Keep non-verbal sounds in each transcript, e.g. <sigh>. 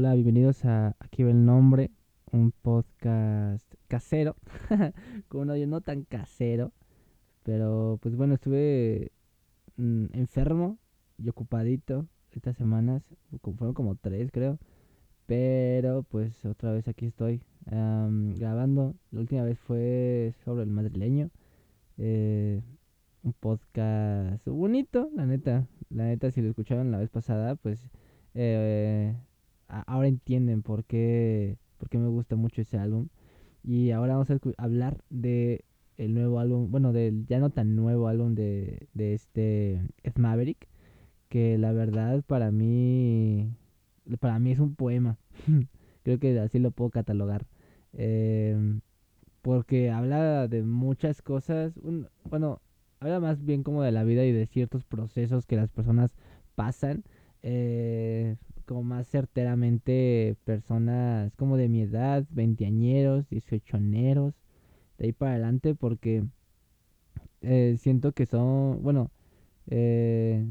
Hola, bienvenidos a Aquí va el nombre, un podcast casero, <laughs> con un audio no tan casero, pero pues bueno, estuve mm, enfermo y ocupadito estas semanas, fueron como tres creo, pero pues otra vez aquí estoy grabando, la última vez fue sobre el madrileño, eh, un podcast bonito, la neta, la neta si lo escucharon la vez pasada, pues... Eh, ahora entienden por qué, por qué me gusta mucho ese álbum. Y ahora vamos a hablar de el nuevo álbum, bueno, del ya no tan nuevo álbum de, de este Ed Maverick, que la verdad para mí, para mí es un poema. <laughs> Creo que así lo puedo catalogar. Em, porque habla de muchas cosas, bueno, habla más bien como de la vida y de ciertos procesos que las personas pasan. Eh, como más certeramente personas como de mi edad, veinteañeros, dieciochoneros, de ahí para adelante, porque eh, siento que son, bueno, eh,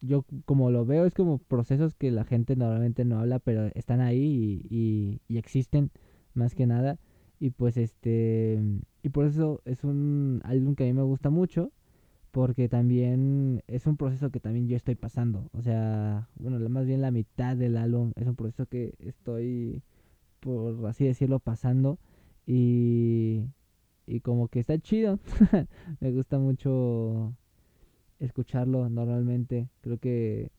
yo como lo veo es como procesos que la gente normalmente no habla, pero están ahí y, y existen más que nada. Y pues este, y por eso es un álbum que a mí me gusta mucho porque también es un proceso que también yo estoy pasando. O sea, bueno, más bien la mitad del álbum es un proceso que estoy, por así decirlo, pasando. Y, y como que está chido. <laughs> Me gusta mucho escucharlo normalmente. Creo que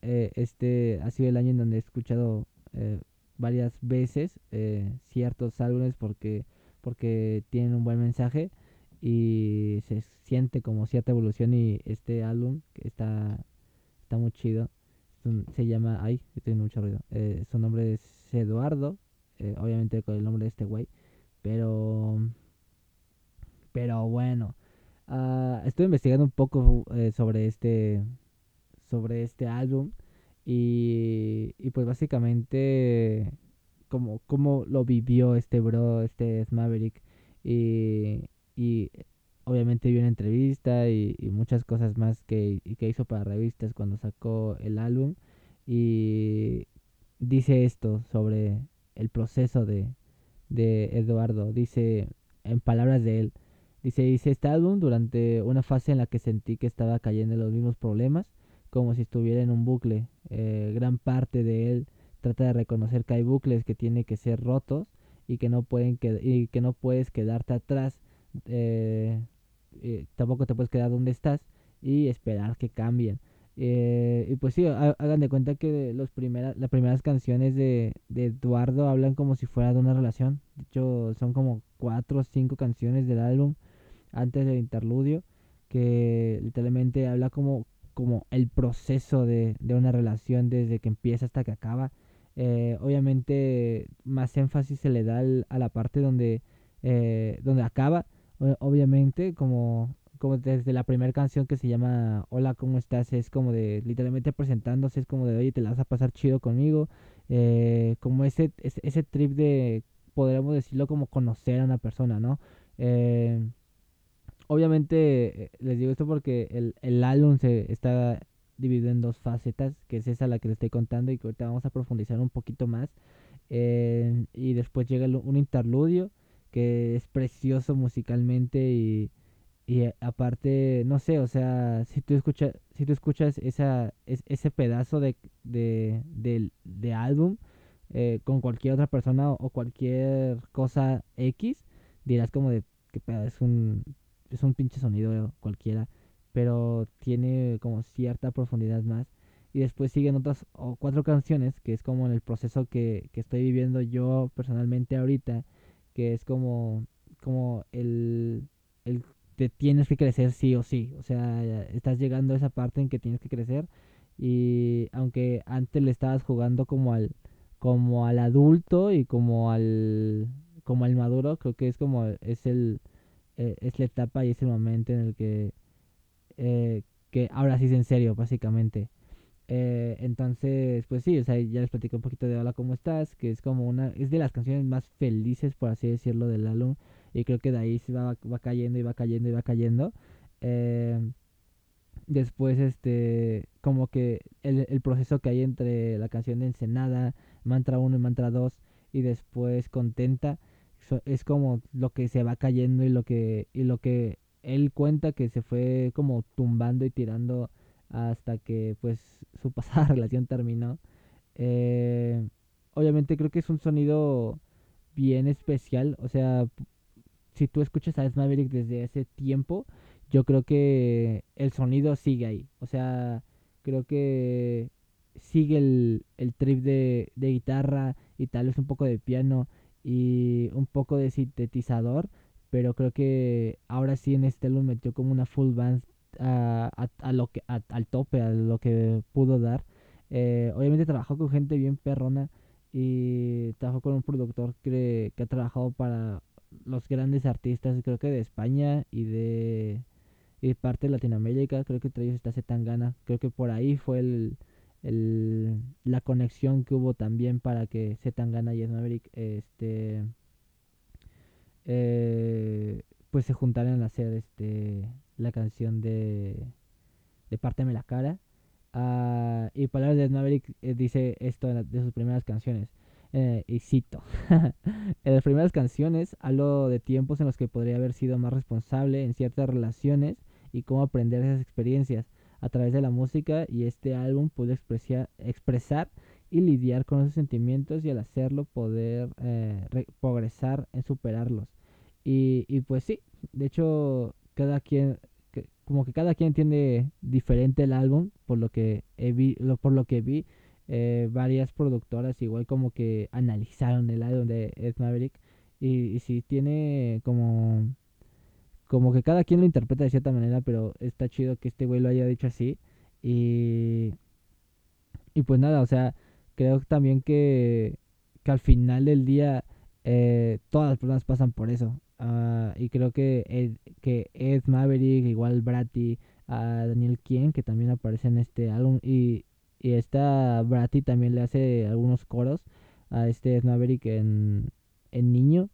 eh, este ha sido el año en donde he escuchado eh, varias veces eh, ciertos álbumes porque, porque tienen un buen mensaje y se siente como cierta evolución y este álbum que está está muy chido. Se llama ay estoy en mucho ruido eh, su nombre es Eduardo eh, obviamente con el nombre de este güey pero pero bueno uh, estoy investigando un poco eh, sobre este sobre este álbum y, y pues básicamente como cómo lo vivió este bro este Maverick y y obviamente vi una entrevista y, muchas cosas más que, que hizo para revistas cuando sacó el álbum y dice esto sobre el proceso de, de Eduardo, dice en palabras de él, dice, dice este álbum durante una fase en la que sentí que estaba cayendo en los mismos problemas, como si estuviera en un bucle, eh, gran parte de él trata de reconocer que hay bucles que tienen que ser rotos y que no pueden y que no puedes quedarte atrás eh, eh, tampoco te puedes quedar donde estás y esperar que cambien. Eh, y pues sí, hagan de cuenta que los primeras, las primeras canciones de, de, Eduardo hablan como si fuera de una relación. De hecho, son como cuatro o cinco canciones del álbum antes del interludio que literalmente habla como, como el proceso de, de una relación desde que empieza hasta que acaba. Obviamente más énfasis se le da a la parte donde, donde acaba obviamente, como, como desde la primera canción que se llama Hola, ¿cómo estás? Es como de literalmente presentándose, es como de, oye, te la vas a pasar chido conmigo. Eh, como ese, ese, trip de, podríamos decirlo, como conocer a una persona, ¿no? Eh, obviamente, eh, les digo esto porque el, el álbum se está dividido en dos facetas, que es esa la que les estoy contando y que ahorita vamos a profundizar un poquito más. y después llega un interludio que es precioso musicalmente y, y aparte, no sé, o sea, si tú escuchas, si tú escuchas esa, ese pedazo de, de, de, álbum eh, con cualquier otra persona o, cualquier cosa X, dirás como de que es un, es un pinche sonido cualquiera, pero tiene como cierta profundidad más. Y después siguen otras o cuatro canciones, que es como en el proceso que, que estoy viviendo yo personalmente ahorita que es como, como el, el te tienes que crecer sí o sí, o sea, estás llegando a esa parte en que tienes que crecer y aunque antes le estabas jugando como al como al adulto y como al como al maduro, creo que es como es el eh, es la etapa y es el momento en el que eh, que ahora sí es en serio, básicamente. Eh, entonces, pues sí, o sea, ya les platico un poquito de Hola, ¿cómo estás? Que es como una, es de las canciones más felices, por así decirlo, del álbum. Y creo que de ahí se va, va cayendo y va cayendo y va cayendo. Eh, Después, este, como que el, el proceso que hay entre la canción de Ensenada, Mantra 1 y Mantra 2, y después Contenta, es como lo que se va cayendo y lo que, y lo que él cuenta que se fue como tumbando y tirando hasta que pues <laughs> su pasada relación terminó. Eh, obviamente creo que es un sonido bien especial, o sea, si tú escuchas a Maverick desde ese tiempo, yo creo que el sonido sigue ahí. O sea, creo que sigue el, el trip de, de guitarra y tal vez un poco de piano y un poco de sintetizador, pero creo que ahora sí en este álbum metió como una full band a, a, lo que al tope, a lo que pudo dar. Eh, obviamente trabajó con gente bien perrona y trabajó con un productor que, que ha trabajado para los grandes artistas, creo que de España y de y parte de Latinoamérica, creo que entre ellos está Zetangana, creo que por ahí fue el, el, la conexión que hubo también para que Zetangana y Maverick este eh, pues se juntaran a hacer este la canción de de Párteme la cara uh, y palabras de Maverick eh, dice esto de sus primeras canciones eh, y cito <laughs> en las primeras canciones hablo de tiempos en los que podría haber sido más responsable en ciertas relaciones y cómo aprender esas experiencias a través de la música y este álbum pude expresar y lidiar con esos sentimientos y al hacerlo poder eh, progresar en superarlos. Y, y, pues sí, de hecho cada quien, como que cada quien entiende diferente el álbum, por lo que, vi, por lo que vi, eh, varias productoras igual como que analizaron el álbum de Ed Maverick y, y sí tiene como como que cada quien lo interpreta de cierta manera, pero está chido que este güey lo haya dicho así. Y, y pues nada, o sea, creo también que, que al final del día eh, todas las personas pasan por eso. Uh, y creo que Ed, que Ed Maverick, igual Bratty, a Daniel Kien, que también aparece en este álbum, y, y esta Bratty también le hace algunos coros a este Ed Maverick en, en niño.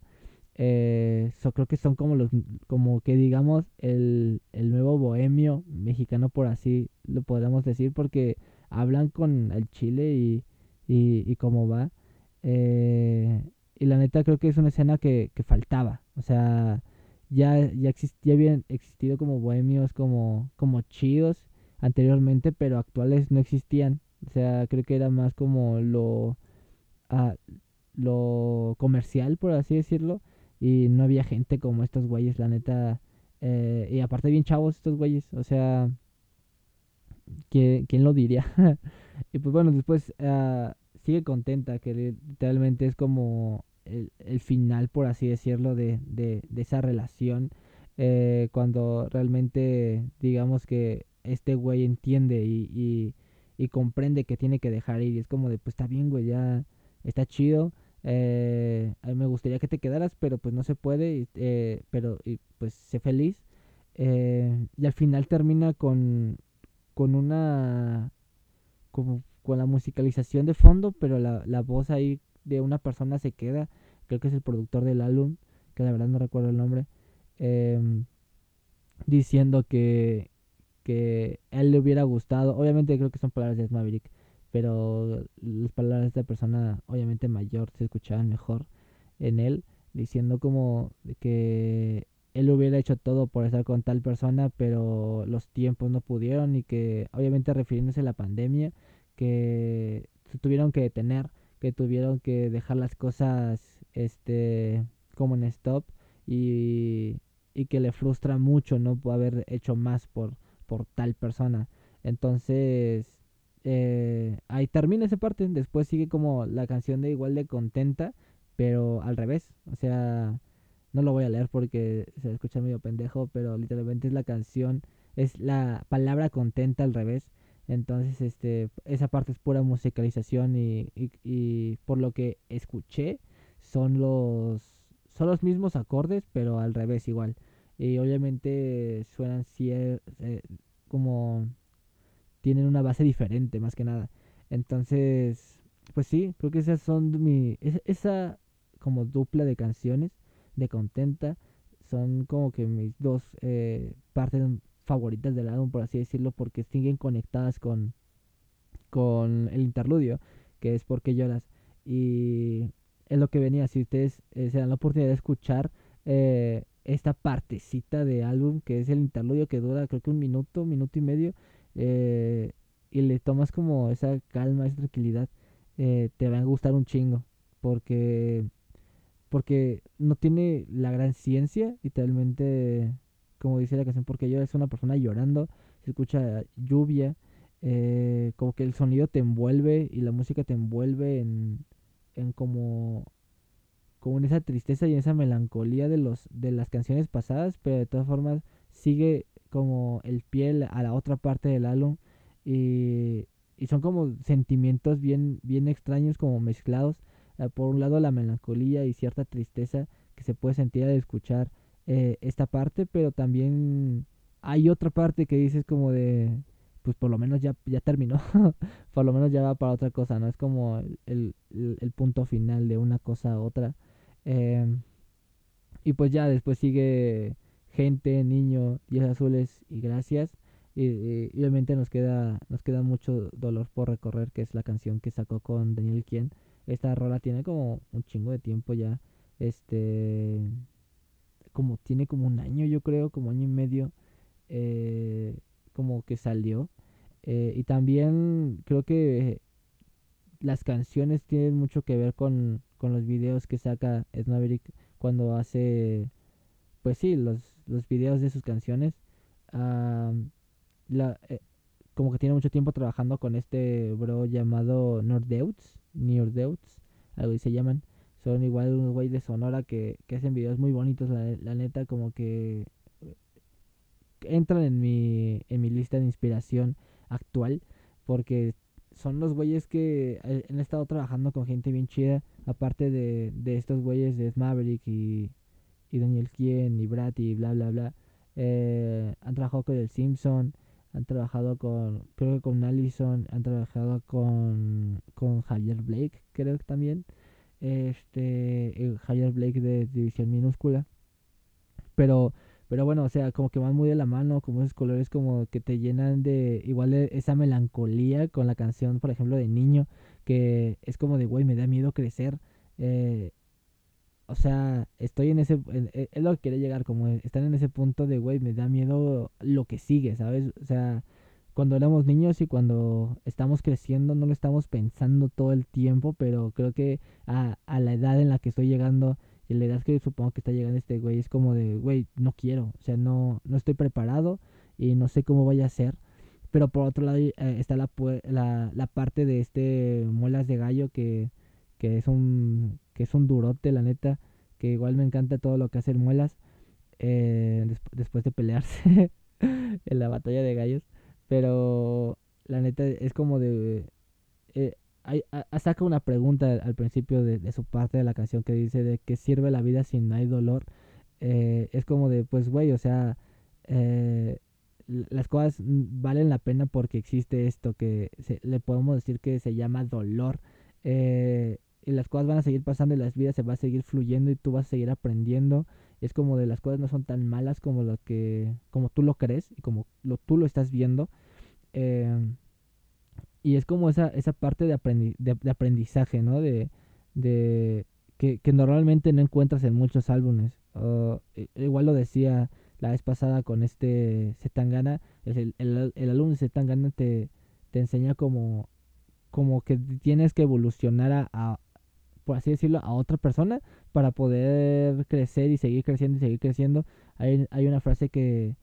Eh, creo que son como los, como que digamos el, el nuevo bohemio mexicano por así lo podríamos decir porque hablan con el chile y, y, y cómo va. Eh, y la neta creo que es una escena que, que faltaba. O sea, ya, ya, ya habían existido como bohemios como, como chidos anteriormente, pero actuales no existían. O sea, creo que era más como lo, ah, lo comercial, por así decirlo y no había gente como estos güeyes, la neta. Eh, y aparte bien chavos estos güeyes, o sea, ¿quién, quién lo diría? <laughs> y pues bueno, después uh, sigue contenta, que literalmente es como el, el final, por así decirlo, de, de, esa relación. Eh, cuando realmente digamos que este güey entiende y, y, y comprende que tiene que dejar ir. Y es como de, pues está bien, güey, ya está chido. Eh, a mí me gustaría que te quedaras, pero pues no se puede, eh, pero y, pues sé feliz. Eh, y al final termina con, con una, como con la musicalización de fondo, pero la, voz ahí de una persona se queda, creo que es el productor del álbum, que la verdad no recuerdo el nombre, em, diciendo que, que él le hubiera gustado, obviamente creo que son palabras de Maverick, pero las palabras de esta persona, obviamente mayor, se escuchaban mejor en él, diciendo como que él hubiera hecho todo por estar con tal persona, pero los tiempos no pudieron y que obviamente refiriéndose a la pandemia, que tuvieron que detener, que tuvieron que dejar las cosas este como en stop y, y que le frustra mucho no haber hecho más por, por tal persona. Entonces, eh, ahí termina esa parte. Después sigue como la canción de igual de contenta, pero al revés. O sea, no lo voy a leer porque se escucha medio pendejo, pero literalmente es la canción, es la palabra contenta al revés. Entonces, este, esa parte es pura musicalización y, y, y por lo que escuché son los, son los mismos acordes, pero al revés igual. Y obviamente suenan eh, como tienen una base diferente más que nada. Entonces, pues sí, creo que esas son mi esa, como dupla de canciones de Contenta son como que mis dos eh, partes favoritas del álbum, por así decirlo, porque siguen conectadas con, con el interludio, que es porque lloras. Y es lo que venía, si ustedes eh, se dan la oportunidad de escuchar eh, esta partecita de álbum, que es el interludio que dura creo que un minuto, minuto y medio, eh, y le tomas como esa calma, esa tranquilidad, te va a gustar un chingo, porque porque no tiene la gran ciencia, literalmente, como dice la canción, porque yo es una persona llorando, se escucha lluvia, eh, como que el sonido te envuelve y la música te envuelve en, en como, como en esa tristeza y esa melancolía de, los, de las canciones pasadas, pero de todas formas sigue como el piel a la otra parte del álbum y, y son como sentimientos bien, bien extraños como mezclados. Eh, por un lado la melancolía y cierta tristeza que se puede sentir al escuchar eh, esta parte, pero también hay otra parte que dices como de, pues por lo menos ya, ya terminó, <laughs> por lo menos ya va para otra cosa, ¿no? Es como el, el, punto final de una cosa a otra. Em, y pues ya después sigue gente, niño, días azules y gracias. Y, obviamente nos queda, nos queda mucho dolor por recorrer, que es la canción que sacó con Daniel Quien. Esta rola tiene como un chingo de tiempo ya. Este. Como tiene como un año, yo creo, como año y medio. Eh, como que salió. Eh, y también creo que las canciones tienen mucho que ver con, con los videos que saca Snaverick cuando hace, pues sí, los, los videos de sus canciones. la, eh, como que tiene mucho tiempo trabajando con este bro llamado Nordeuts, Nordeuts, algo así se llaman. Son igual unos güeyes de Sonora que, que hacen videos muy bonitos, la, neta, como que eh, entran en mi, en mi lista de inspiración actual, porque son los güeyes que eh, han estado trabajando con gente bien chida, aparte de, de estos güeyes de Maverick y, y Daniel Kien y Brad y bla bla bla. Eh, han trabajado con el Simpson, han trabajado con, creo que con Allison, han trabajado con, con Javier Blake, creo que también. Este, Javier Blake de División Minúscula. Pero, pero bueno, o sea, como que van muy de la mano, como esos colores como que te llenan de, igual de esa melancolía con la canción, por ejemplo, de Niño, que es como de, güey, me da miedo crecer. Eh, o sea, estoy en ese, e, es lo que quería llegar, como estar en ese punto de, güey, me da miedo lo que sigue, ¿sabes? O sea, cuando éramos niños y cuando estamos creciendo no lo estamos pensando todo el tiempo, pero creo que a, la edad en la que estoy llegando y la edad que supongo que está llegando este güey es como de, güey, no quiero, o sea, no, no estoy preparado y no sé cómo vaya a ser. Pero por otro lado eh, está la, la, la parte de este muelas de gallo que que es un que es un durote la neta que igual me encanta todo lo que hace el muelas eh, después de pelearse <laughs> en la batalla de gallos pero la neta es como de eh, hay, saca una pregunta al principio de, su parte de la canción que dice de qué sirve la vida si no hay dolor eh, es como de pues güey o sea las cosas valen la pena porque existe esto que le podemos decir que se llama dolor eh, y las cosas van a seguir pasando y las vidas se va a seguir fluyendo y tú vas a seguir aprendiendo. Es como de las cosas no son tan malas como lo que como tú lo crees y como lo, tú lo estás viendo. Em, y es como esa, esa parte de, de, aprendizaje, ¿no? De, de que, normalmente no encuentras en muchos álbumes. igual lo decía la vez pasada con este Zetangana. El, el, el álbum de Zetangana te, te enseña como, como que tienes que evolucionar a, por así decirlo, a otra persona para poder crecer y seguir creciendo y seguir creciendo. Hay, hay una frase que,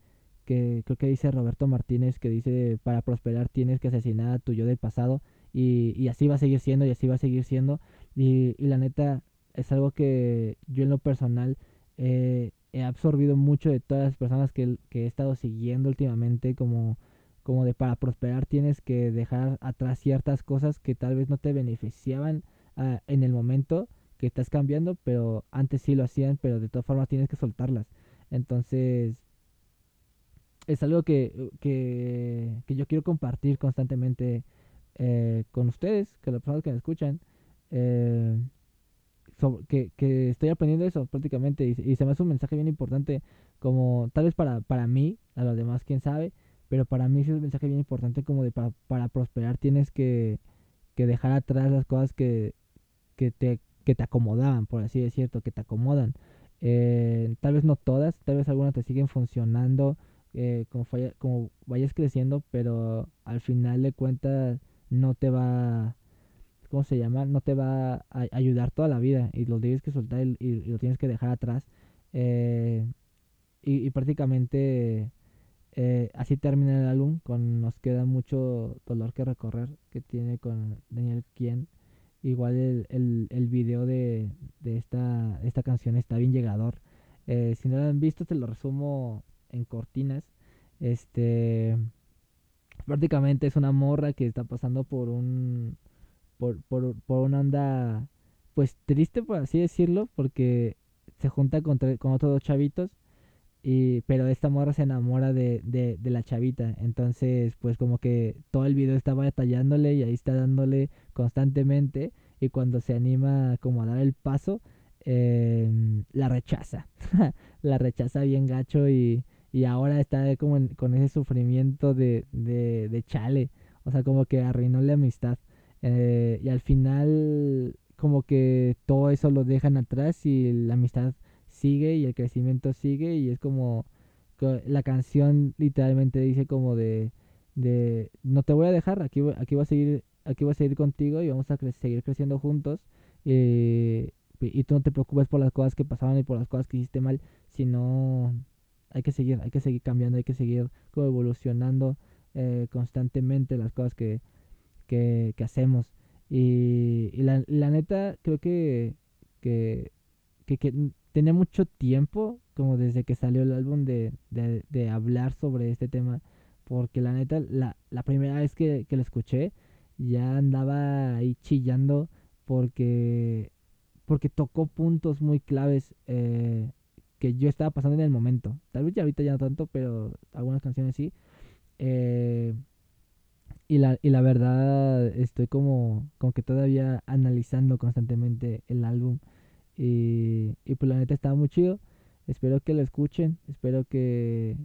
que creo que dice Roberto Martínez que dice, para prosperar tienes que asesinar a tu yo del pasado y, y así va a seguir siendo y así va a seguir siendo. Y, y la neta es algo que yo en lo personal he absorbido mucho de todas las personas que, que he estado siguiendo últimamente como como de para prosperar tienes que dejar atrás ciertas cosas que tal vez no te beneficiaban Ah, en el momento que estás cambiando, pero antes sí lo hacían, pero de todas formas tienes que soltarlas. Entonces, es algo que, que, que yo quiero compartir constantemente eh, con ustedes, que las personas que me escuchan. Eh, que, que, estoy aprendiendo eso prácticamente y, y, se me hace un mensaje bien importante como tal vez para, para mí, a los demás quién sabe, pero para mí es un mensaje bien importante como de para, para prosperar tienes que, que, dejar atrás las cosas que, que, te, que te acomodaban, por así decirlo, que te acomodan. Eh, tal vez no todas, tal vez algunas te siguen funcionando eh, como, como vayas creciendo, pero al final de cuentas no te va ¿cómo se llama? No te va a ayudar toda la vida y lo tienes que soltar y, lo tienes que dejar atrás. Eh, y, prácticamente así termina el álbum, con nos queda mucho dolor que recorrer que tiene con Daniel Quien. Igual el, el, el video de, de esta, esta canción está bien llegador. Eh, si no lo han visto, te lo resumo en cortinas. Este prácticamente es una morra que está pasando por un por, por, por una onda pues triste por así decirlo porque se junta con, con otros dos chavitos y pero esta morra se enamora de, de, de, la chavita entonces pues como que todo el video está batallándole y ahí está dándole constantemente y cuando se anima como a dar el paso eh, la rechaza. <laughs> La rechaza bien gacho y, y ahora está como con ese sufrimiento de, de, de chale o sea como que arruinó la amistad eh, y al final como que todo eso lo dejan atrás y la amistad sigue y el crecimiento sigue y es como la canción literalmente dice como de, de no te voy a dejar, aquí, aquí voy a seguir aquí voy a seguir contigo y vamos a seguir creciendo juntos y tú no te preocupes por las cosas que pasaban y por las cosas que hiciste mal, sino hay que seguir, hay que seguir cambiando, hay que seguir como evolucionando eh, constantemente las cosas que, que, hacemos. Y, la, la, neta, creo que, que, que, tenía mucho tiempo, como desde que salió el álbum, de, de, de hablar sobre este tema. Porque la neta, la, la primera vez que, que lo escuché, ya andaba ahí chillando porque, porque tocó puntos muy claves eh, que yo estaba pasando en el momento. Tal vez ya ahorita ya no tanto, pero algunas canciones sí. Eh, y la, y la verdad estoy como, como que todavía analizando constantemente el álbum. Y, y pues la neta estaba muy chido. Espero que lo escuchen. Espero que,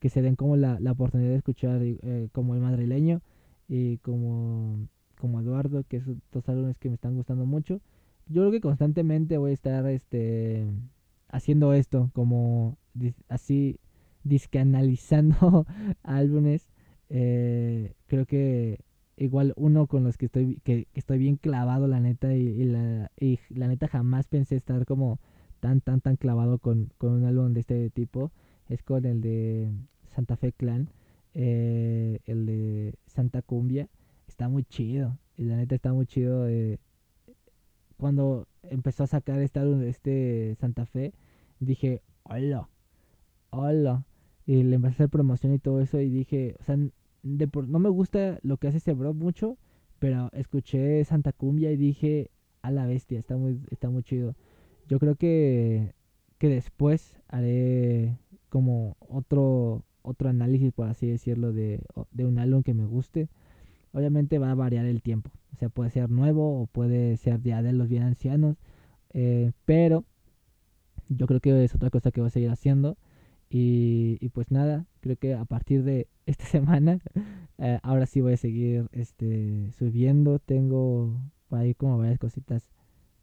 que se den como la, la oportunidad de escuchar eh, como el madrileño y como, como Eduardo, que son dos álbumes que me están gustando mucho. Yo creo que constantemente voy a estar este haciendo esto, como así disque analizando <laughs> álbumes eh, creo que igual uno con los que estoy que, estoy bien clavado la neta y, la, y la neta jamás pensé estar como tan tan tan clavado con, con un álbum de este tipo es con el de Santa Fe Clan eh, el de Santa Cumbia está muy chido y la neta está muy chido eh, cuando empezó a sacar este álbum de este Santa Fe dije hola hola y le empecé a hacer promoción y todo eso y dije o sea no me gusta lo que hace ese bro mucho, pero escuché Santa Cumbia y dije, a la bestia, está muy, está muy chido. Yo creo que, que después haré como otro, otro análisis, por así decirlo, de, de un álbum que me guste. Obviamente va a variar el tiempo. O sea, puede ser nuevo o puede ser ya de los bien ancianos. Eh, pero yo creo que es otra cosa que voy a seguir haciendo. Y, pues nada, creo que a partir de <laughs> esta semana, eh, ahora sí voy a seguir este, subiendo. Tengo ahí como varias cositas.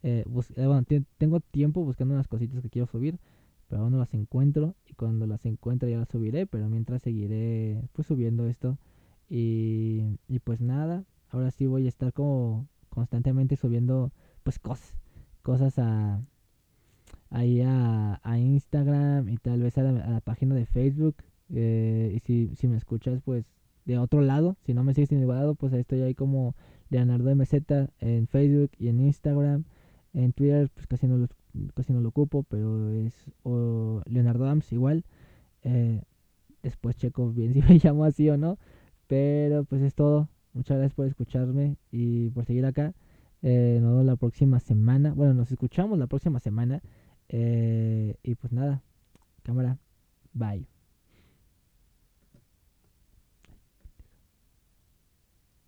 Eh, bueno, tengo tiempo buscando unas cositas que quiero subir, pero aún no las encuentro. Y cuando las encuentre ya las subiré, pero mientras seguiré pues subiendo esto. Y, y pues nada, ahora sí voy a estar como constantemente subiendo pues cosas. Cosas a, ahí a, a Instagram y tal vez a la, página de Facebook. Eh, y si, si me escuchas, pues de otro lado, si no me sigues en ningún lado, pues ahí estoy ahí como Leonardo MZ en Facebook y en Instagram. En Twitter, pues casi no lo, casi no lo ocupo, pero es Leonardo Ams igual. Eh, después checo bien <laughs> si me llamo así o no. Pero pues es todo. Muchas gracias por escucharme y por seguir acá. Eh, nos vemos la próxima semana. Bueno, nos escuchamos la próxima semana. Eh, y pues nada, cámara, bye.